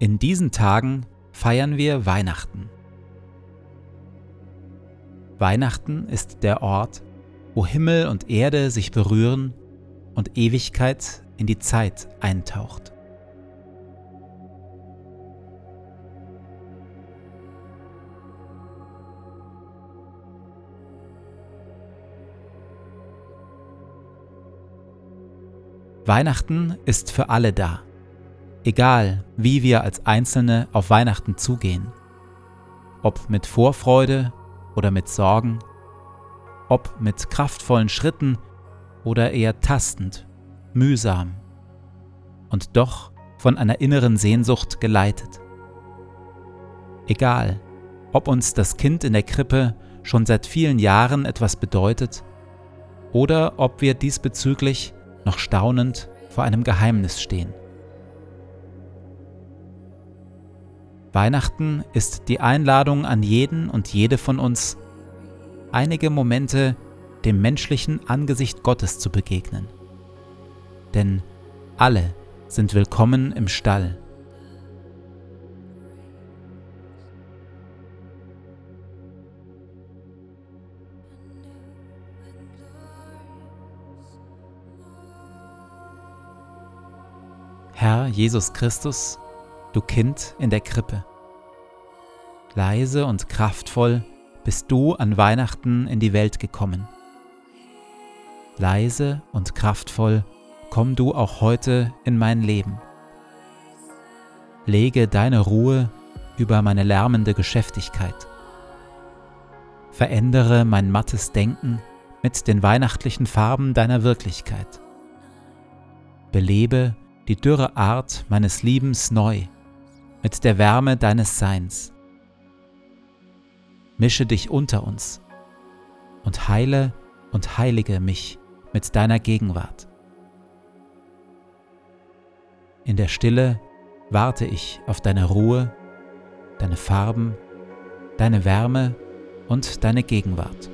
In diesen Tagen feiern wir Weihnachten. Weihnachten ist der Ort, wo Himmel und Erde sich berühren und Ewigkeit in die Zeit eintaucht. Weihnachten ist für alle da, egal wie wir als Einzelne auf Weihnachten zugehen, ob mit Vorfreude oder mit Sorgen, ob mit kraftvollen Schritten oder eher tastend, mühsam und doch von einer inneren Sehnsucht geleitet. Egal, ob uns das Kind in der Krippe schon seit vielen Jahren etwas bedeutet oder ob wir diesbezüglich noch staunend vor einem Geheimnis stehen. Weihnachten ist die Einladung an jeden und jede von uns, einige Momente dem menschlichen Angesicht Gottes zu begegnen. Denn alle sind willkommen im Stall Herr Jesus Christus, du Kind in der Krippe. Leise und kraftvoll bist du an Weihnachten in die Welt gekommen. Leise und kraftvoll komm du auch heute in mein Leben. Lege deine Ruhe über meine lärmende Geschäftigkeit. Verändere mein mattes Denken mit den weihnachtlichen Farben deiner Wirklichkeit. Belebe die dürre Art meines Liebens neu mit der Wärme deines Seins. Mische dich unter uns und heile und heilige mich mit deiner Gegenwart. In der Stille warte ich auf deine Ruhe, deine Farben, deine Wärme und deine Gegenwart.